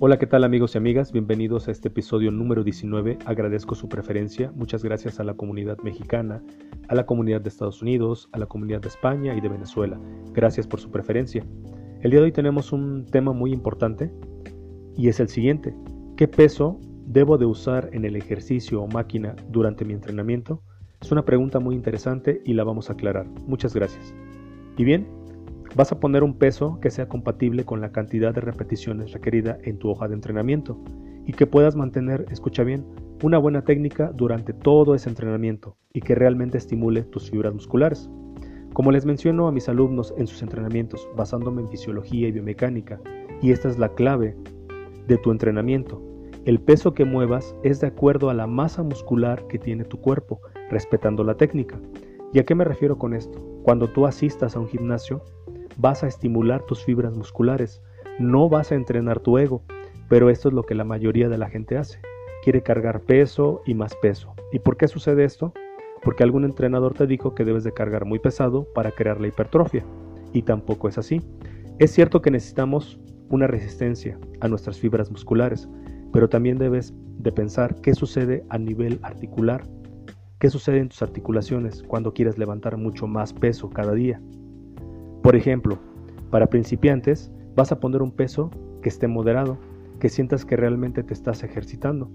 Hola, ¿qué tal amigos y amigas? Bienvenidos a este episodio número 19. Agradezco su preferencia. Muchas gracias a la comunidad mexicana, a la comunidad de Estados Unidos, a la comunidad de España y de Venezuela. Gracias por su preferencia. El día de hoy tenemos un tema muy importante y es el siguiente. ¿Qué peso debo de usar en el ejercicio o máquina durante mi entrenamiento? Es una pregunta muy interesante y la vamos a aclarar. Muchas gracias. Y bien, Vas a poner un peso que sea compatible con la cantidad de repeticiones requerida en tu hoja de entrenamiento y que puedas mantener, escucha bien, una buena técnica durante todo ese entrenamiento y que realmente estimule tus fibras musculares. Como les menciono a mis alumnos en sus entrenamientos, basándome en fisiología y biomecánica, y esta es la clave de tu entrenamiento, el peso que muevas es de acuerdo a la masa muscular que tiene tu cuerpo, respetando la técnica. ¿Y a qué me refiero con esto? Cuando tú asistas a un gimnasio, vas a estimular tus fibras musculares, no vas a entrenar tu ego, pero esto es lo que la mayoría de la gente hace. Quiere cargar peso y más peso. ¿Y por qué sucede esto? Porque algún entrenador te dijo que debes de cargar muy pesado para crear la hipertrofia. Y tampoco es así. Es cierto que necesitamos una resistencia a nuestras fibras musculares, pero también debes de pensar qué sucede a nivel articular, qué sucede en tus articulaciones cuando quieres levantar mucho más peso cada día. Por ejemplo, para principiantes vas a poner un peso que esté moderado, que sientas que realmente te estás ejercitando.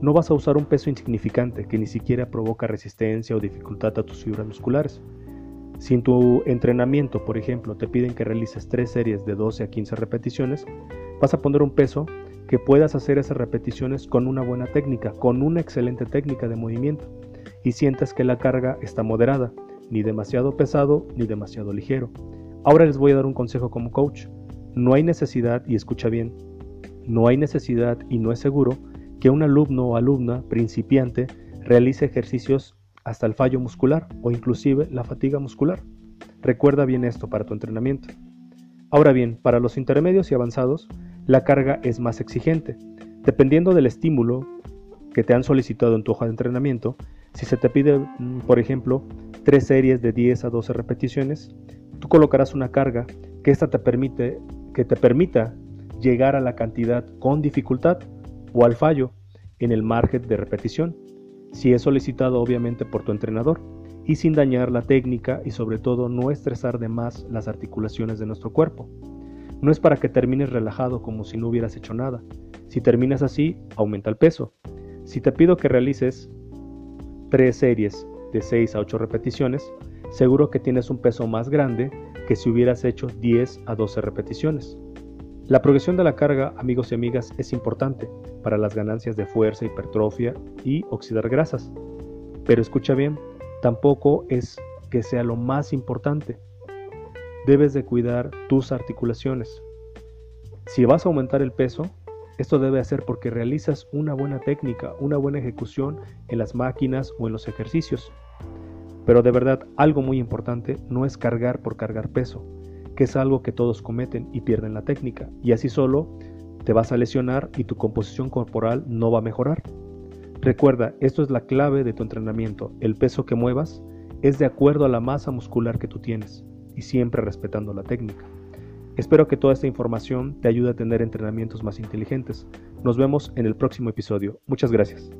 No vas a usar un peso insignificante que ni siquiera provoca resistencia o dificultad a tus fibras musculares. Si en tu entrenamiento, por ejemplo, te piden que realices tres series de 12 a 15 repeticiones, vas a poner un peso que puedas hacer esas repeticiones con una buena técnica, con una excelente técnica de movimiento, y sientas que la carga está moderada, ni demasiado pesado ni demasiado ligero. Ahora les voy a dar un consejo como coach. No hay necesidad, y escucha bien, no hay necesidad y no es seguro que un alumno o alumna principiante realice ejercicios hasta el fallo muscular o inclusive la fatiga muscular. Recuerda bien esto para tu entrenamiento. Ahora bien, para los intermedios y avanzados, la carga es más exigente. Dependiendo del estímulo que te han solicitado en tu hoja de entrenamiento, si se te pide, mm, por ejemplo, tres series de 10 a 12 repeticiones, Tú colocarás una carga que esta te permite que te permita llegar a la cantidad con dificultad o al fallo en el margen de repetición, si es solicitado obviamente por tu entrenador, y sin dañar la técnica y sobre todo no estresar de más las articulaciones de nuestro cuerpo. No es para que termines relajado como si no hubieras hecho nada. Si terminas así, aumenta el peso. Si te pido que realices tres series de 6 a 8 repeticiones, seguro que tienes un peso más grande que si hubieras hecho 10 a 12 repeticiones. La progresión de la carga, amigos y amigas, es importante para las ganancias de fuerza, hipertrofia y oxidar grasas. Pero escucha bien, tampoco es que sea lo más importante. Debes de cuidar tus articulaciones. Si vas a aumentar el peso, esto debe hacer porque realizas una buena técnica, una buena ejecución en las máquinas o en los ejercicios. Pero de verdad, algo muy importante no es cargar por cargar peso, que es algo que todos cometen y pierden la técnica, y así solo te vas a lesionar y tu composición corporal no va a mejorar. Recuerda, esto es la clave de tu entrenamiento, el peso que muevas es de acuerdo a la masa muscular que tú tienes, y siempre respetando la técnica. Espero que toda esta información te ayude a tener entrenamientos más inteligentes. Nos vemos en el próximo episodio. Muchas gracias.